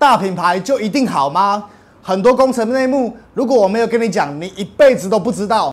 大品牌就一定好吗？很多工程内幕，如果我没有跟你讲，你一辈子都不知道。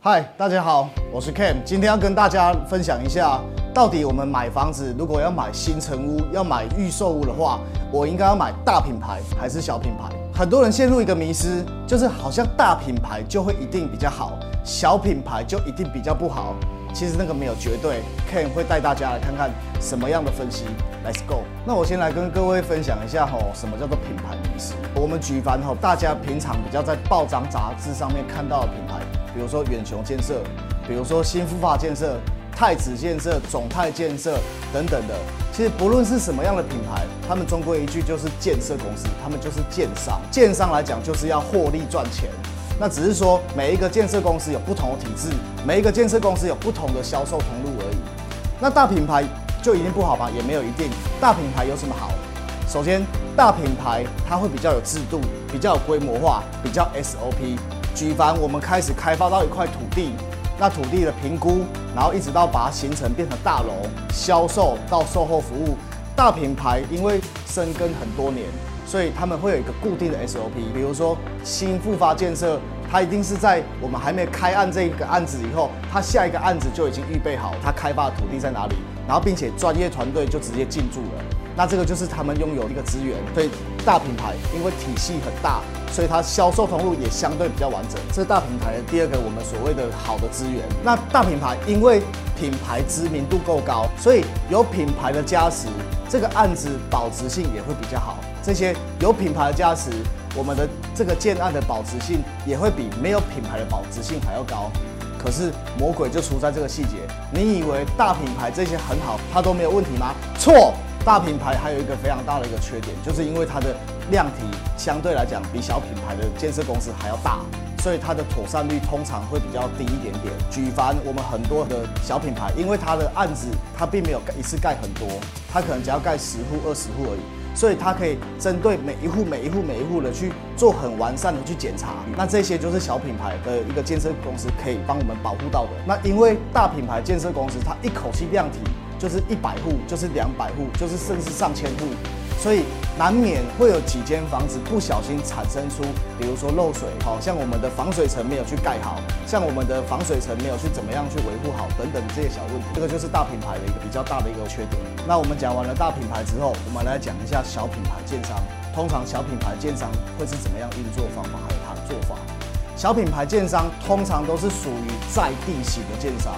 嗨，大家好，我是 Cam，今天要跟大家分享一下，到底我们买房子如果要买新城屋、要买预售屋的话，我应该要买大品牌还是小品牌？很多人陷入一个迷思，就是好像大品牌就会一定比较好，小品牌就一定比较不好。其实那个没有绝对，Ken 会带大家来看看什么样的分析。Let's go。那我先来跟各位分享一下吼，什么叫做品牌迷思？我们举凡吼，大家平常比较在报章杂志上面看到的品牌，比如说远雄建设，比如说新富发建设、太子建设、总泰建设等等的。其实不论是什么样的品牌，他们终归一句就是建设公司，他们就是建商。建商来讲，就是要获利赚钱。那只是说每一个建设公司有不同的体制，每一个建设公司有不同的销售通路而已。那大品牌就一定不好吗？也没有一定。大品牌有什么好？首先，大品牌它会比较有制度，比较有规模化，比较 SOP。举凡我们开始开发到一块土地，那土地的评估，然后一直到把它形成变成大楼，销售到售后服务，大品牌因为深耕很多年。所以他们会有一个固定的 SOP，比如说新复发建设，它一定是在我们还没开案这个案子以后，它下一个案子就已经预备好，它开发的土地在哪里，然后并且专业团队就直接进驻了。那这个就是他们拥有一个资源。所以大品牌因为体系很大，所以它销售通路也相对比较完整。这是大品牌的第二个我们所谓的好的资源。那大品牌因为品牌知名度够高，所以有品牌的加持，这个案子保值性也会比较好。这些有品牌的加持，我们的这个建案的保值性也会比没有品牌的保值性还要高。可是魔鬼就出在这个细节，你以为大品牌这些很好，它都没有问题吗？错，大品牌还有一个非常大的一个缺点，就是因为它的量体相对来讲比小品牌的建设公司还要大，所以它的妥善率通常会比较低一点点。举凡我们很多的小品牌，因为它的案子它并没有一次盖很多，它可能只要盖十户、二十户而已。所以它可以针对每一户、每一户、每一户的去做很完善的去检查，那这些就是小品牌的一个建设公司可以帮我们保护到的。那因为大品牌建设公司它一口气量体就是一百户，就是两百户，就是甚至上千户。所以难免会有几间房子不小心产生出，比如说漏水，好像我们的防水层没有去盖好，像我们的防水层没有去怎么样去维护好等等这些小问题，这个就是大品牌的一个比较大的一个缺点。那我们讲完了大品牌之后，我们来讲一下小品牌建商。通常小品牌建商会是怎么样运作方法，还有它的做法。小品牌建商通常都是属于在地型的建商。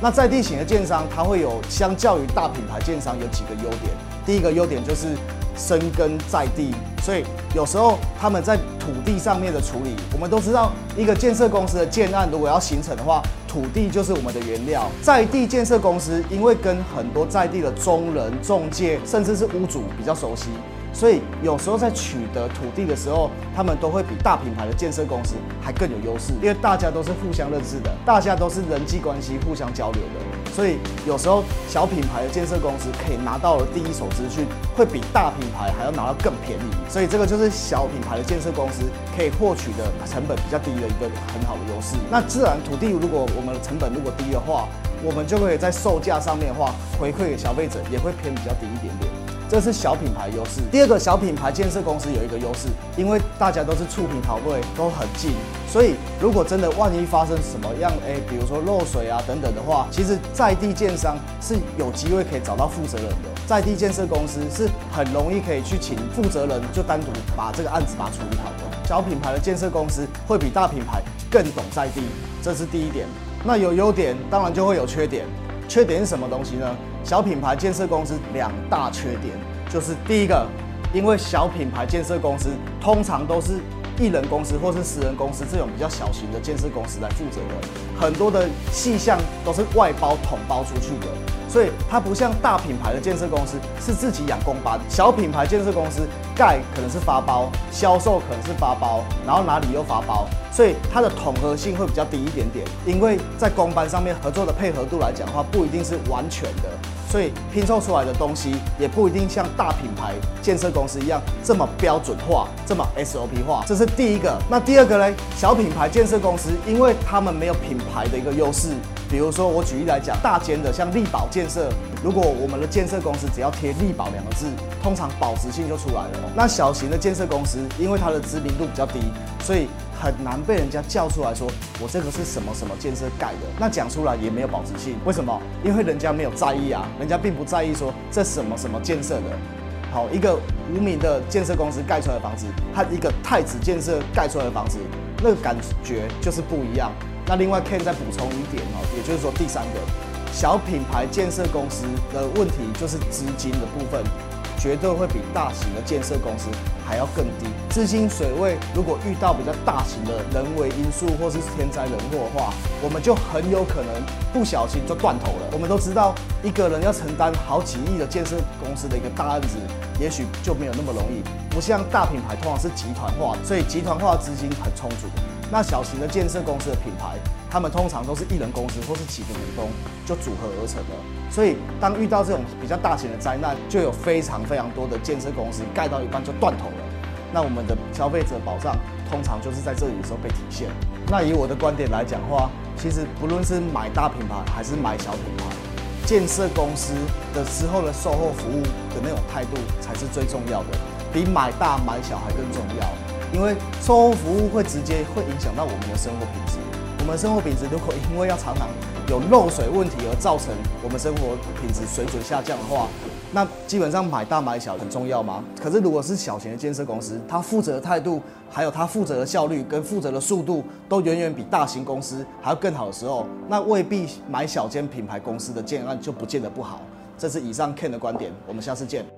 那在地型的建商，它会有相较于大品牌建商有几个优点。第一个优点就是深耕在地，所以有时候他们在土地上面的处理，我们都知道，一个建设公司的建案如果要形成的话，土地就是我们的原料。在地建设公司因为跟很多在地的中人、中介，甚至是屋主比较熟悉。所以有时候在取得土地的时候，他们都会比大品牌的建设公司还更有优势，因为大家都是互相认识的，大家都是人际关系互相交流的。所以有时候小品牌的建设公司可以拿到的第一手资讯，会比大品牌还要拿到更便宜。所以这个就是小品牌的建设公司可以获取的成本比较低的一个很好的优势。那自然土地如果我们的成本如果低的话，我们就可以在售价上面的话回馈给消费者也会偏比较低一点点。这是小品牌优势。第二个小品牌建设公司有一个优势，因为大家都是触屏跑位都很近，所以如果真的万一发生什么样哎，比如说漏水啊等等的话，其实在地建商是有机会可以找到负责人的。在地建设公司是很容易可以去请负责人，就单独把这个案子把它处理好的。小品牌的建设公司会比大品牌更懂在地，这是第一点。那有优点，当然就会有缺点。缺点是什么东西呢？小品牌建设公司两大缺点，就是第一个，因为小品牌建设公司通常都是一人公司或是十人公司这种比较小型的建设公司来负责的，很多的细项都是外包统包出去的，所以它不像大品牌的建设公司是自己养工班，小品牌建设公司盖可能是发包，销售可能是发包，然后哪里又发包。所以它的统合性会比较低一点点，因为在工班上面合作的配合度来讲的话，不一定是完全的，所以拼凑出来的东西也不一定像大品牌建设公司一样这么标准化、这么 SOP 化。这是第一个。那第二个呢？小品牌建设公司，因为他们没有品牌的一个优势，比如说，我举例来讲，大间的像力宝建设，如果我们的建设公司只要贴力宝两个字，通常保值性就出来了。那小型的建设公司，因为它的知名度比较低，所以很难被人家叫出来说，我这个是什么什么建设盖的。那讲出来也没有保值性，为什么？因为人家没有在意啊，人家并不在意说这什么什么建设的。好，一个无名的建设公司盖出来的房子，和一个太子建设盖出来的房子，那个感觉就是不一样。那另外，Ken 再补充一点哦，也就是说，第三个小品牌建设公司的问题就是资金的部分。绝对会比大型的建设公司还要更低。资金水位如果遇到比较大型的人为因素或是天灾人祸的话，我们就很有可能不小心就断头了。我们都知道，一个人要承担好几亿的建设公司的一个大案子，也许就没有那么容易。不像大品牌通常是集团化，所以集团化资金很充足。那小型的建设公司的品牌，他们通常都是一人公司或是几个员工就组合而成的。所以当遇到这种比较大型的灾难，就有非常非常多的建设公司盖到一半就断头了。那我们的消费者保障通常就是在这里的时候被体现。那以我的观点来讲的话，其实不论是买大品牌还是买小品牌，建设公司的之后的售后服务的那种态度才是最重要的，比买大买小还更重要。因为售后服务会直接会影响到我们的生活品质。我们生活品质如果因为要常常有漏水问题而造成我们生活品质水准下降的话，那基本上买大买小很重要吗？可是如果是小型的建设公司，他负责的态度，还有他负责的效率跟负责的速度，都远远比大型公司还要更好的时候，那未必买小间品牌公司的建案就不见得不好。这是以上 Ken 的观点，我们下次见。